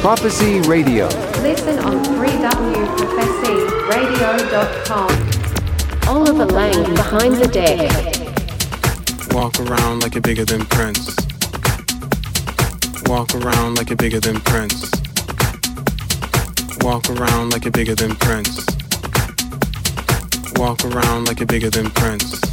Profecy Radio. Listen on 3wprophecyradio.com. Oliver Lang behind the deck. Walk around like you're bigger than Prince. Walk around like you're bigger than Prince. Walk around like you're bigger than Prince. Walk around like you're bigger than Prince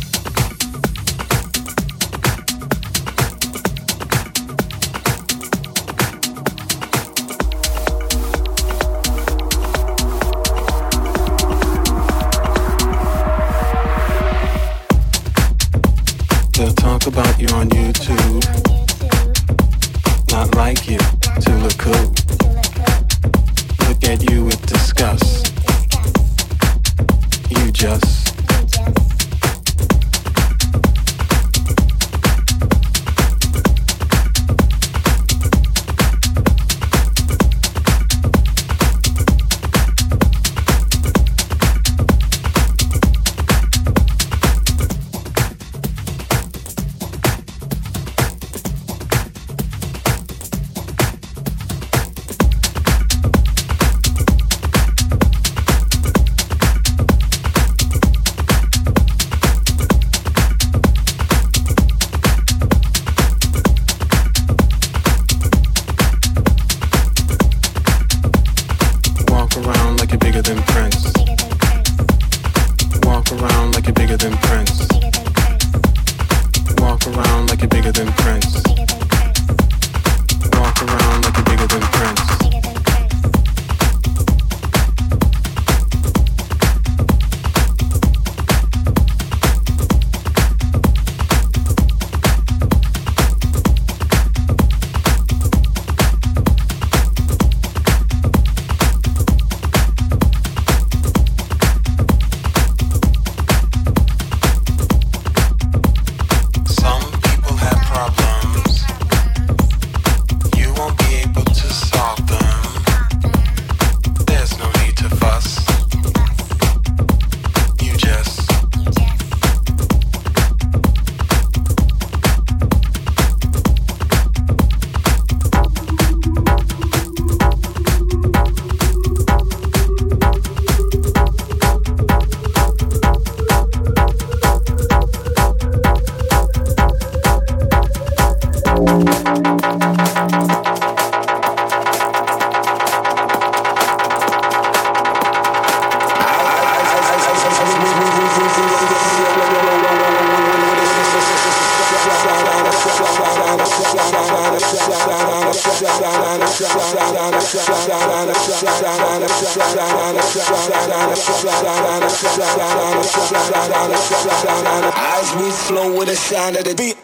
sound of the beat.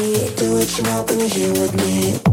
me, do what you want when you're here with me.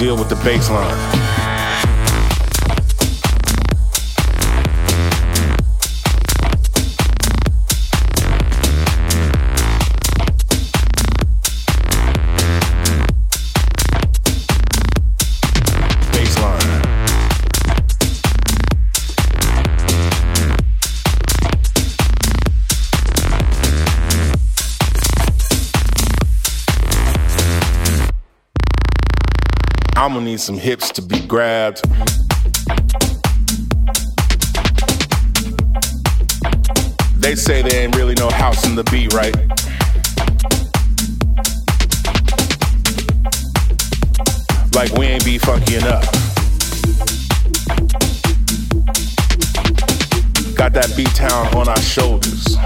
Deal with the bass line. Need some hips to be grabbed. They say there ain't really no house in the beat, right? Like we ain't be funky enough. Got that beat town on our shoulders.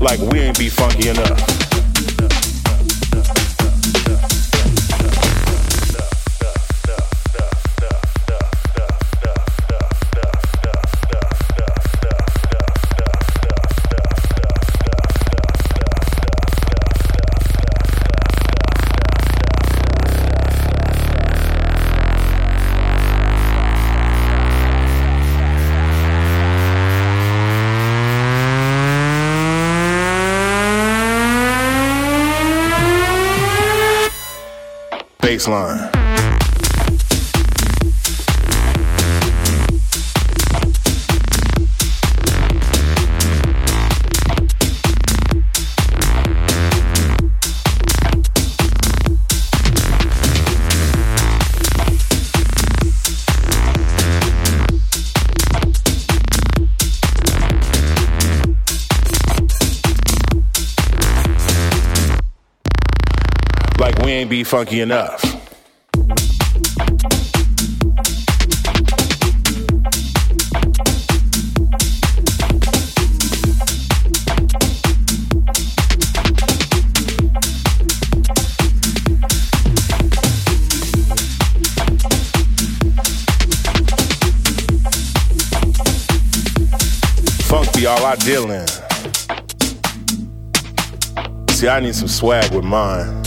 Like we ain't be funky enough. Like we ain't be funky enough. I need some swag with mine.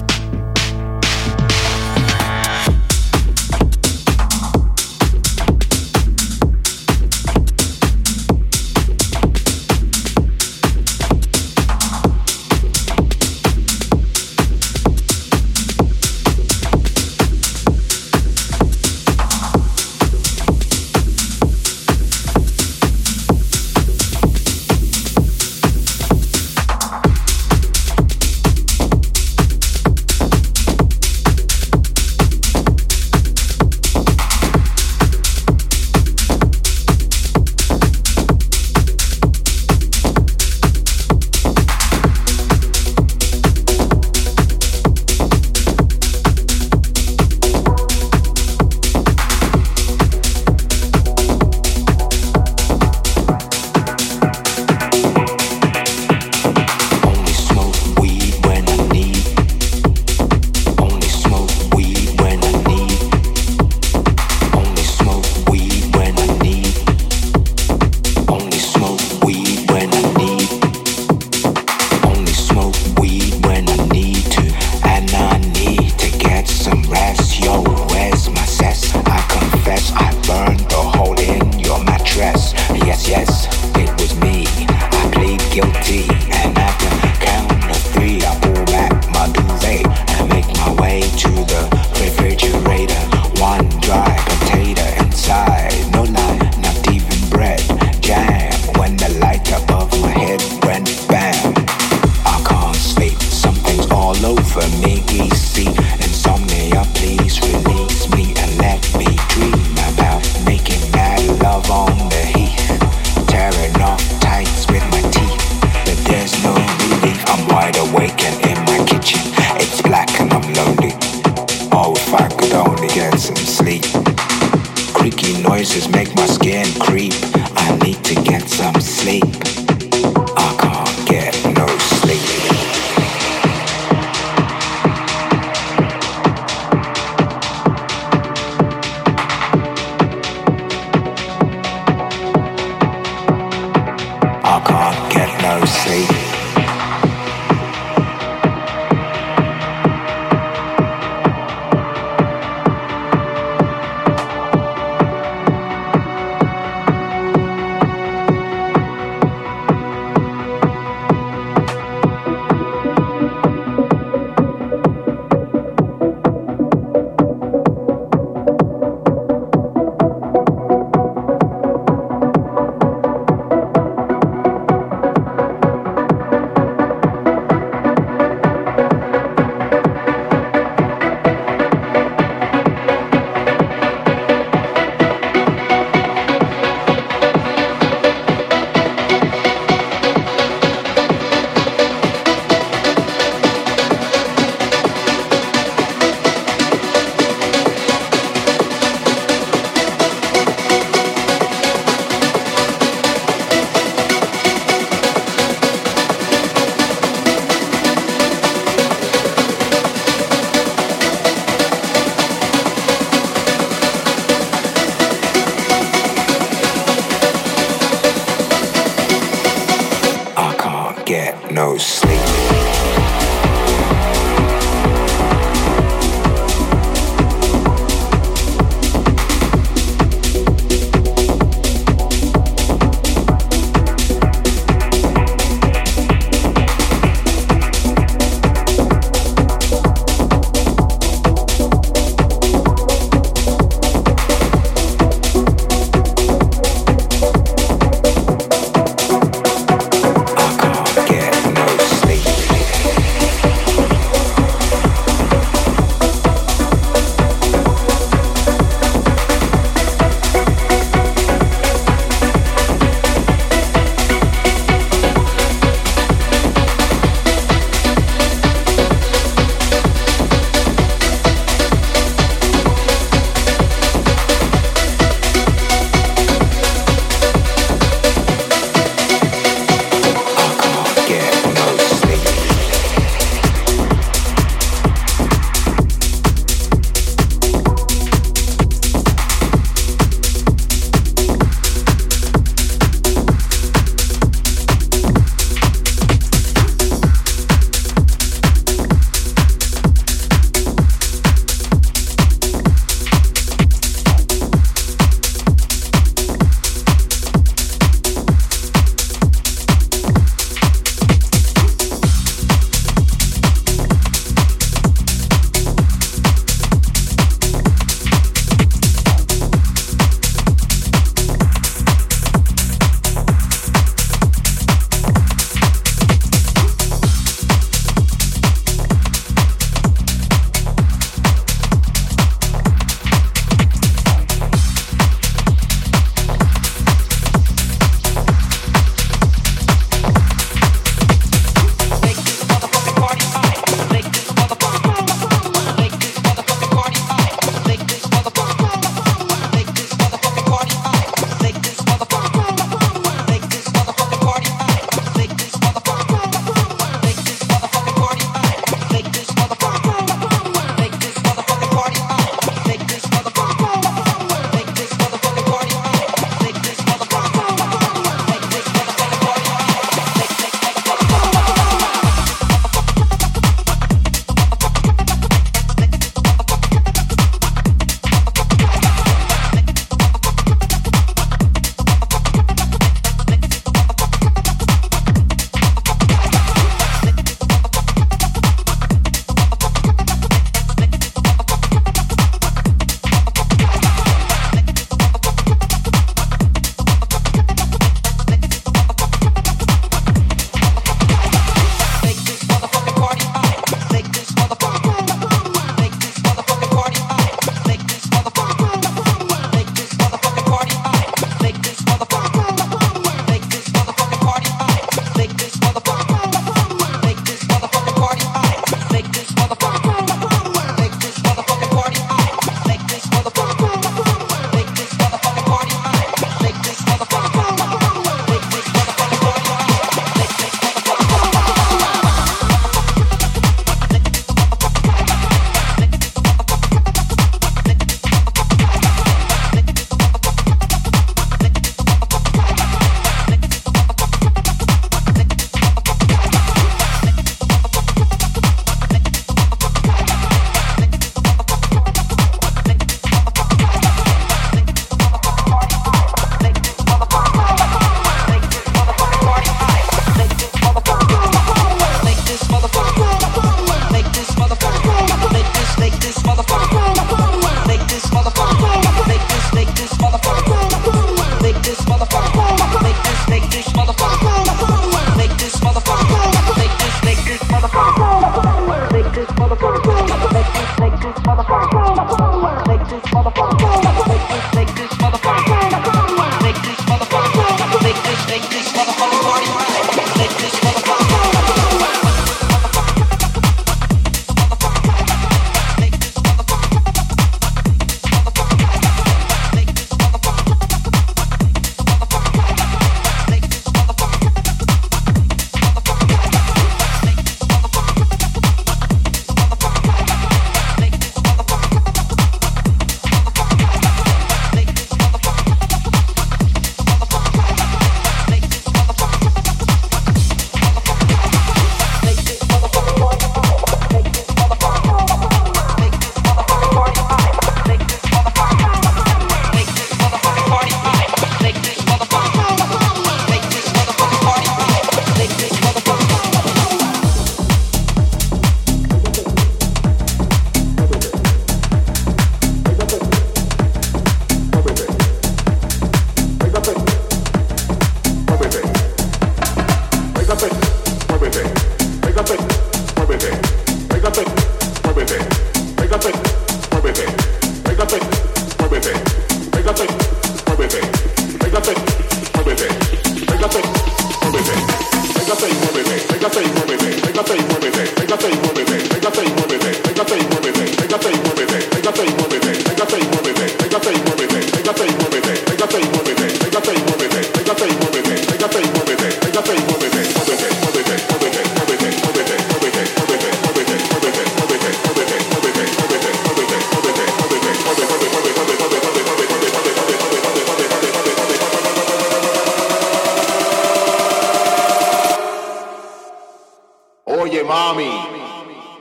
Oye mami,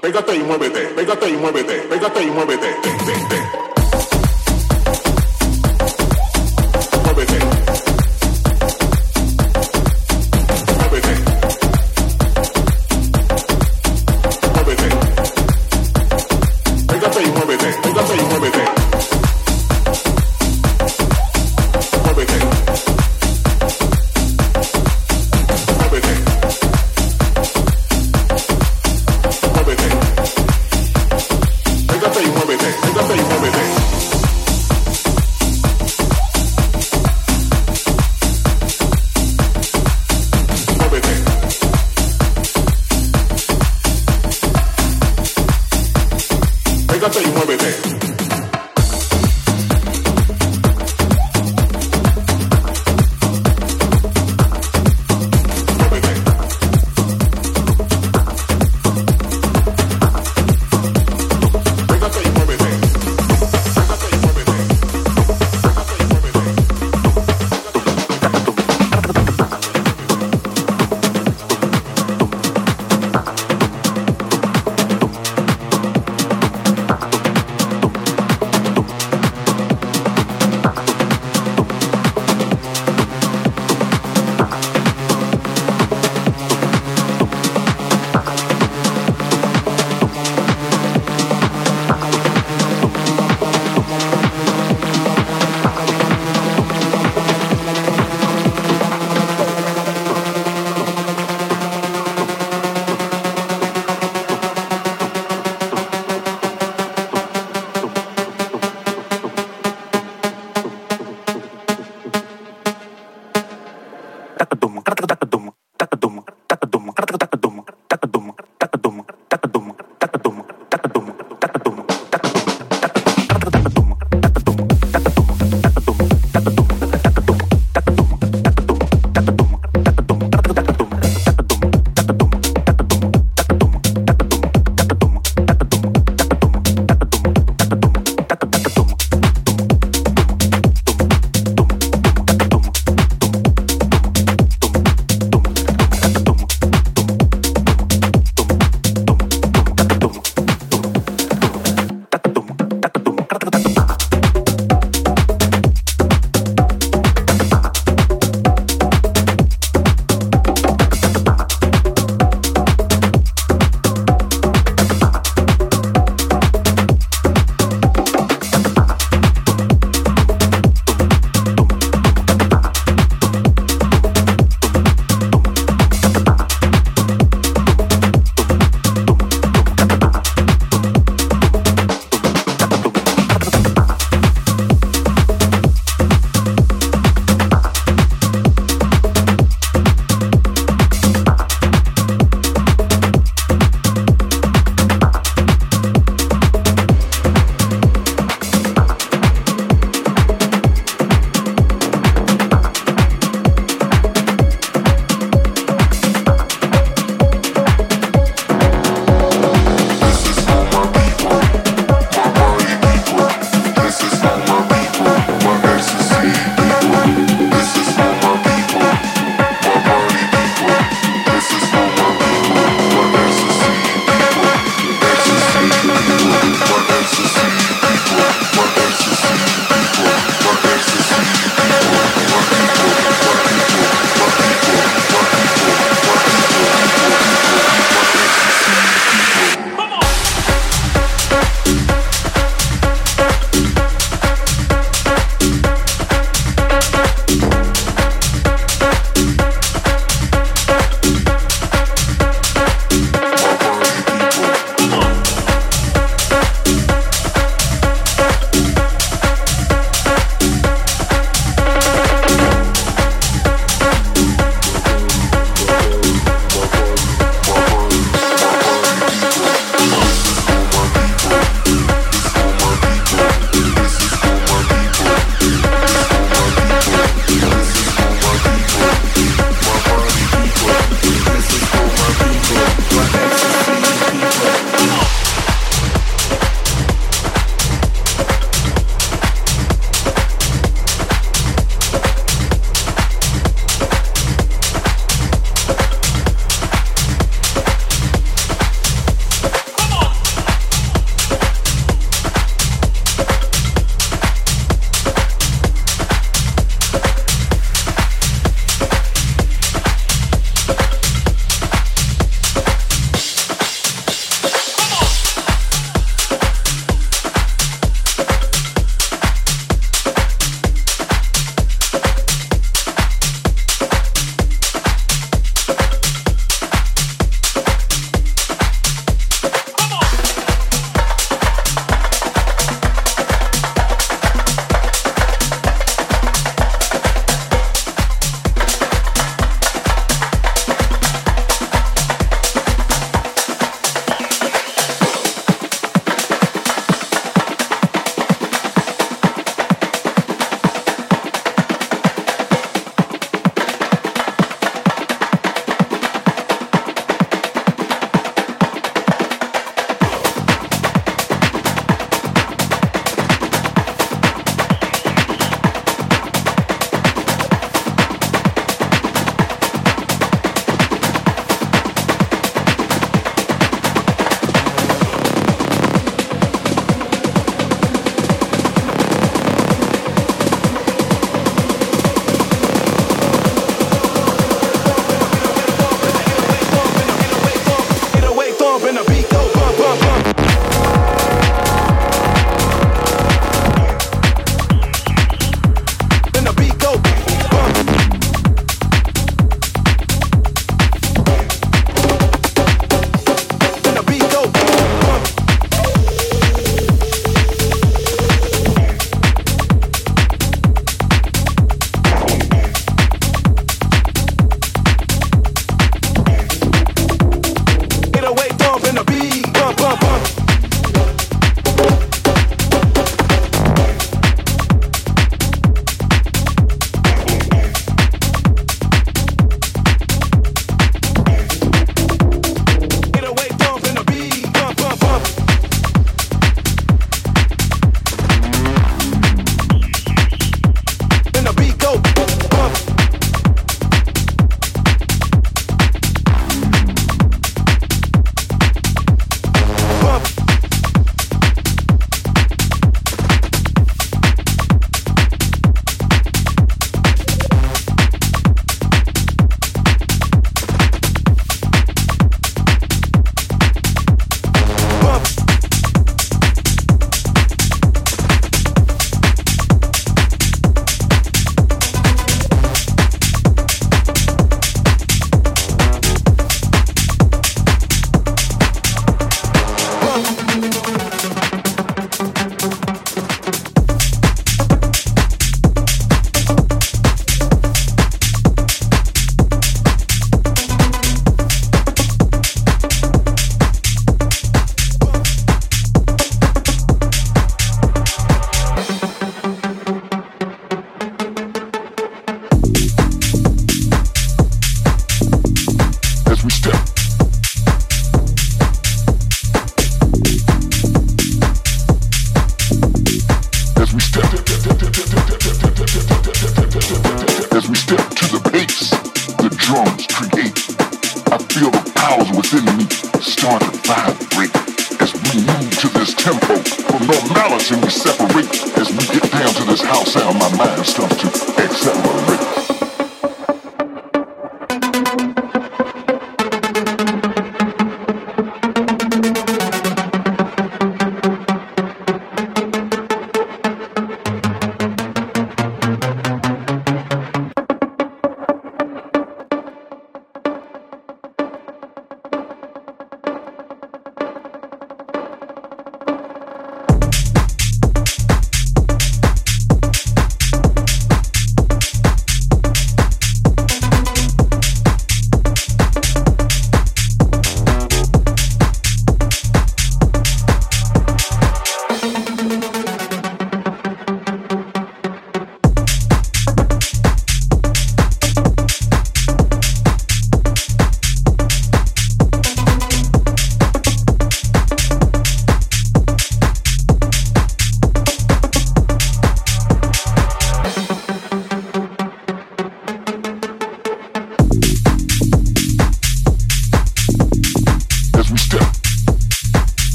pégate y muévete, pégate y muévete, pégate y muévete.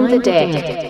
Behind the deck.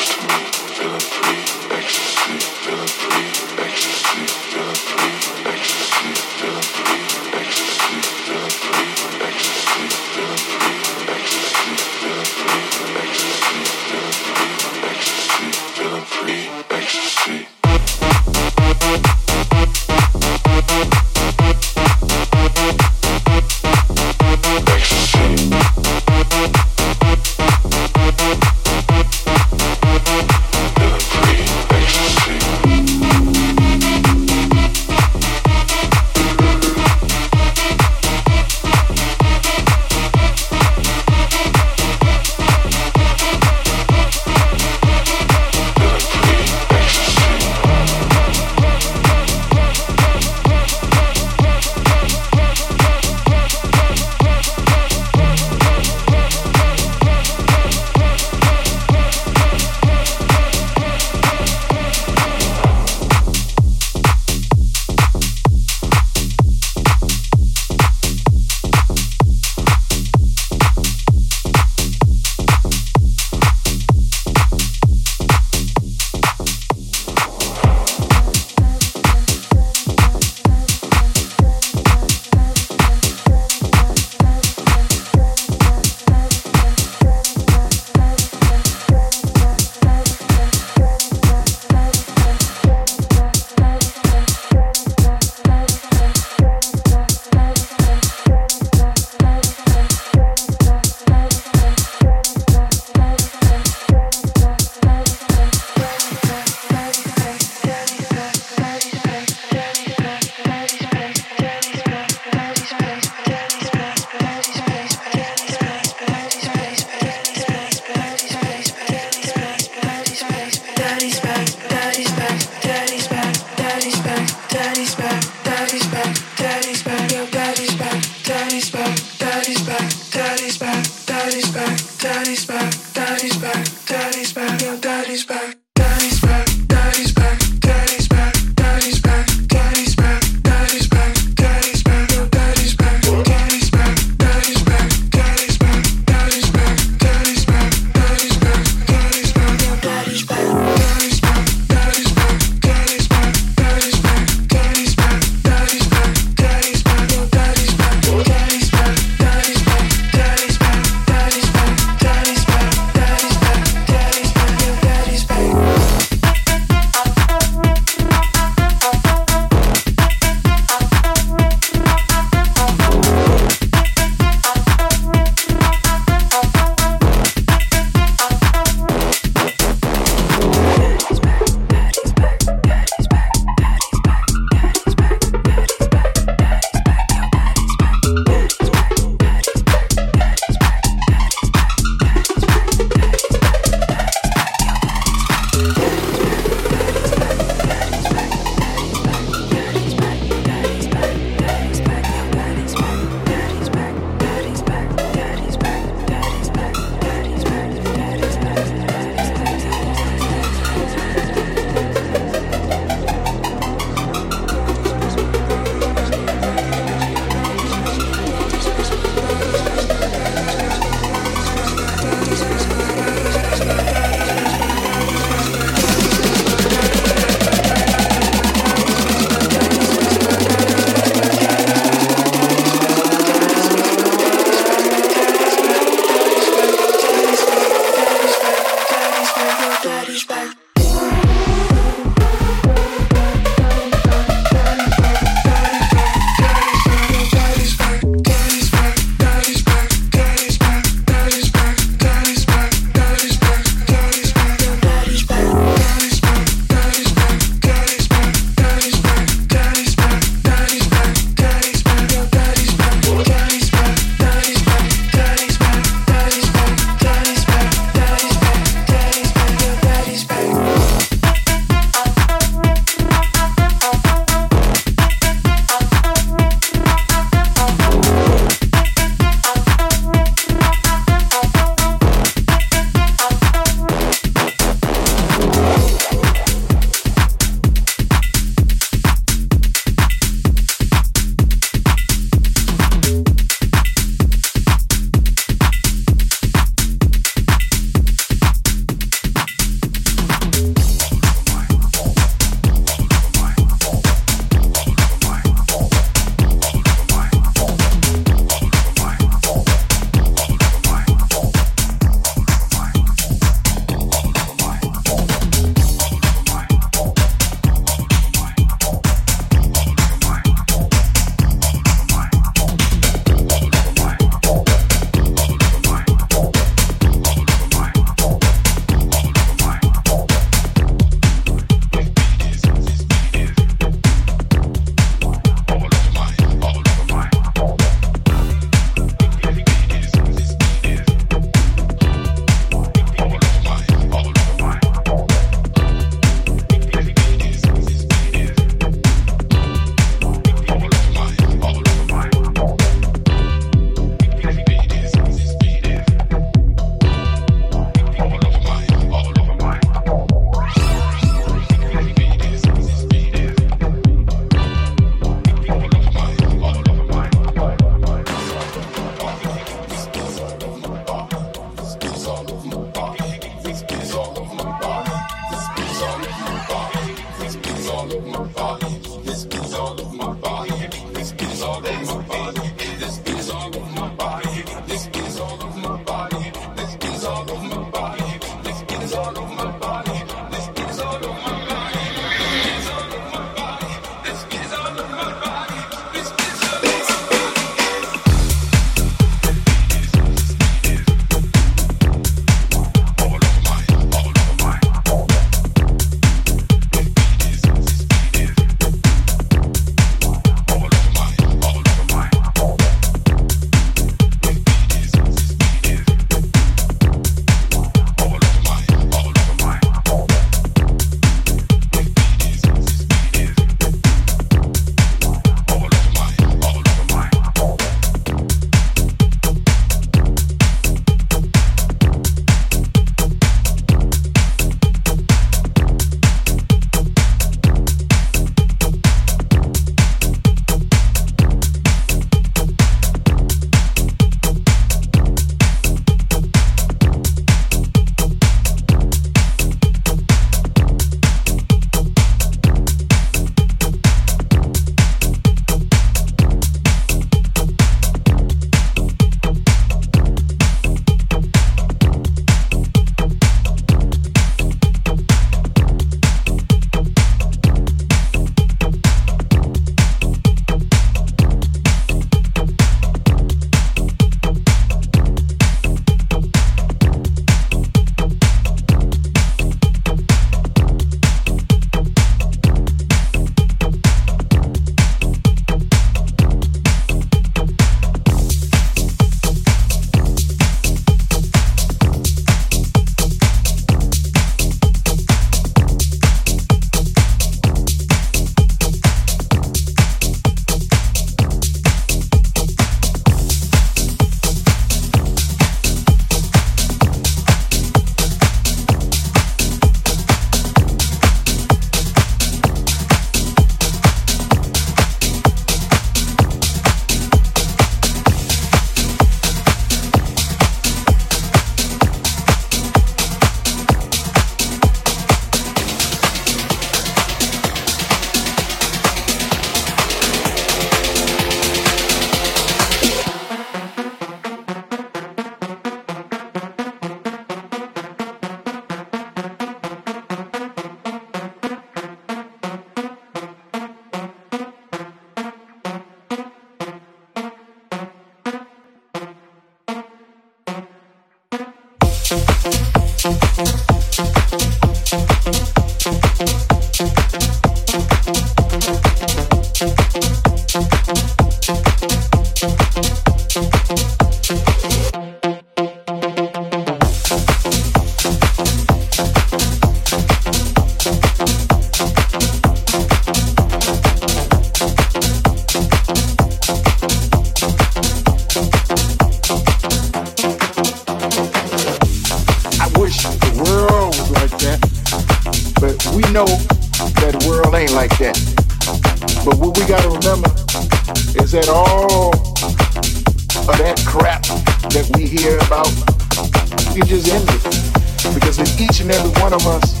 each and every one of us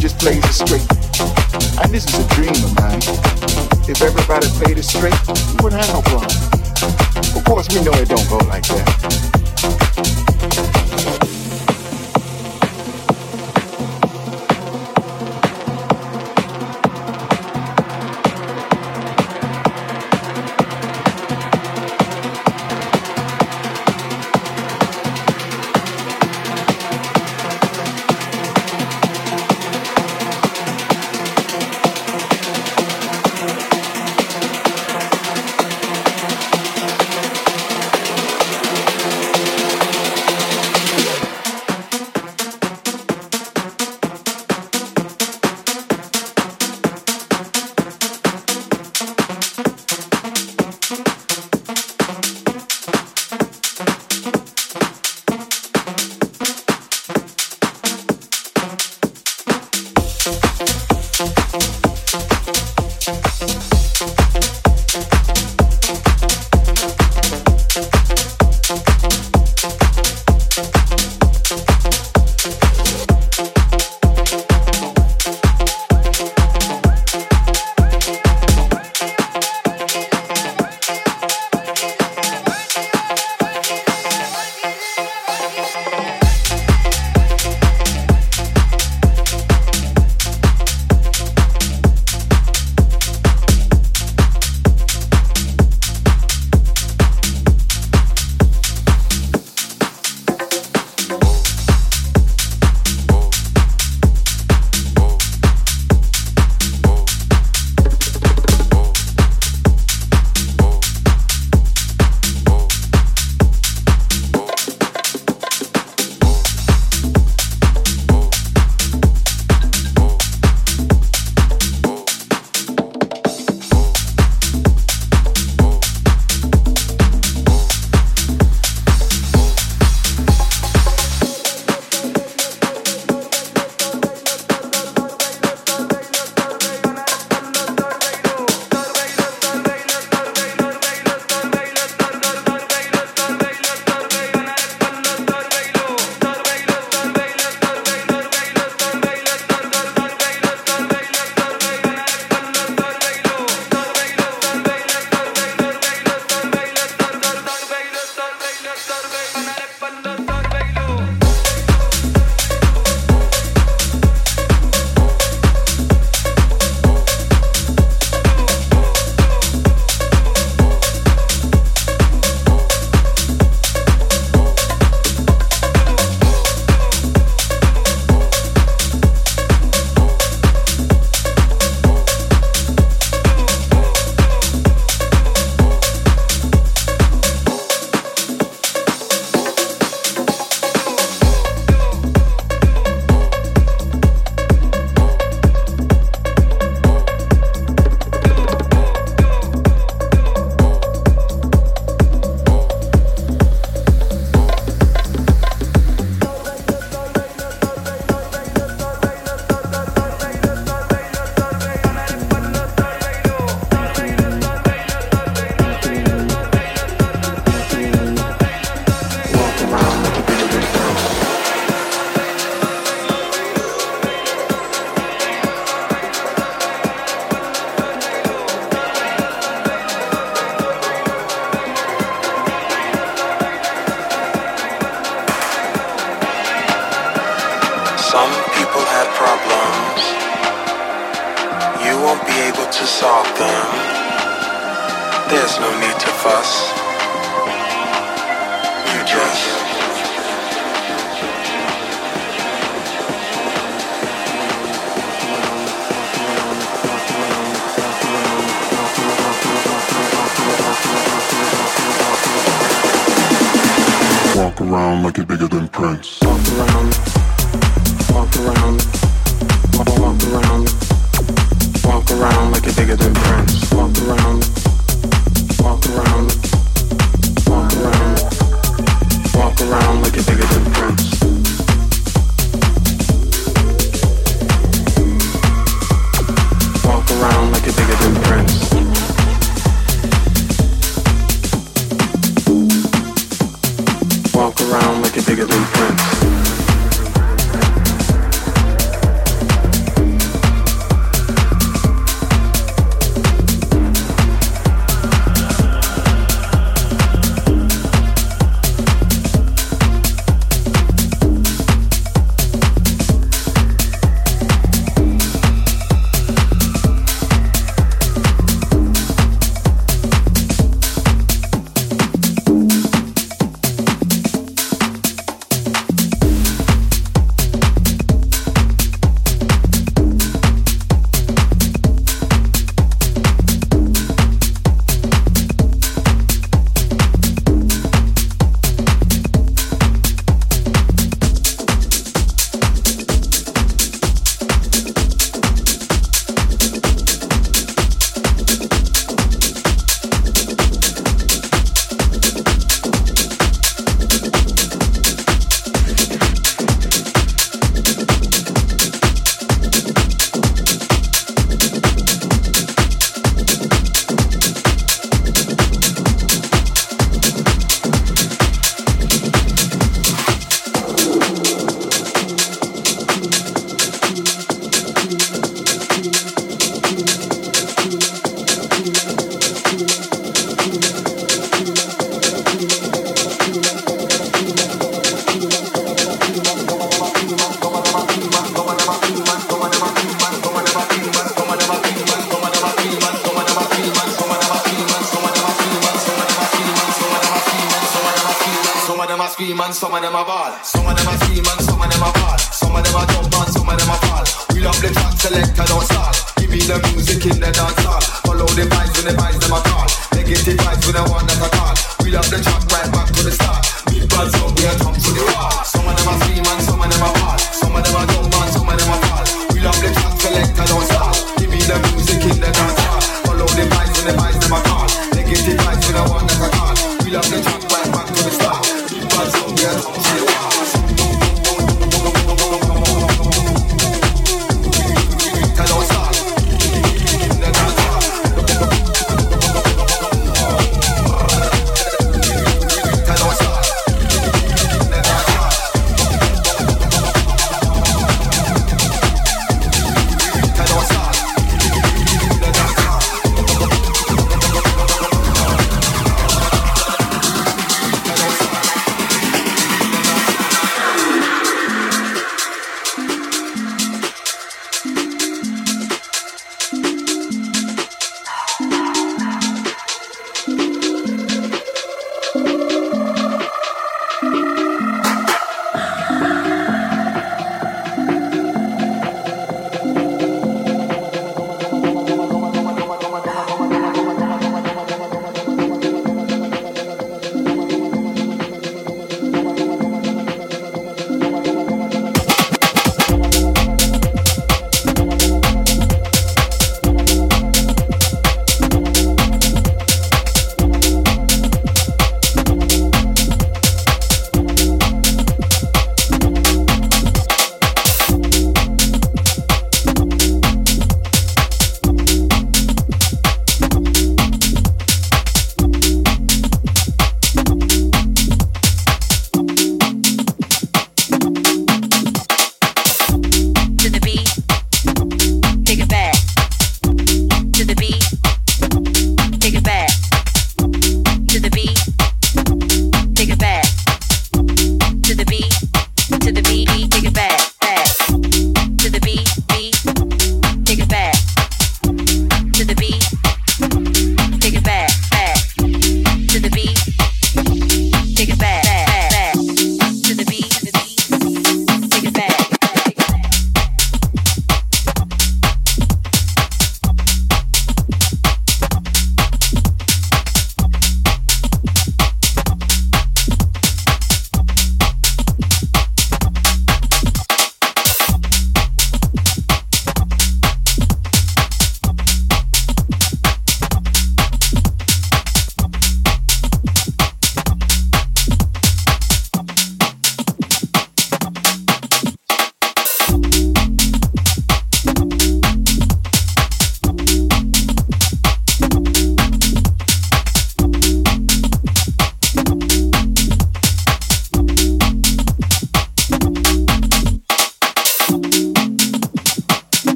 just plays it straight. And this is a dream of mine. If everybody played it straight, we wouldn't have no problem. Of course, we know it don't go like that.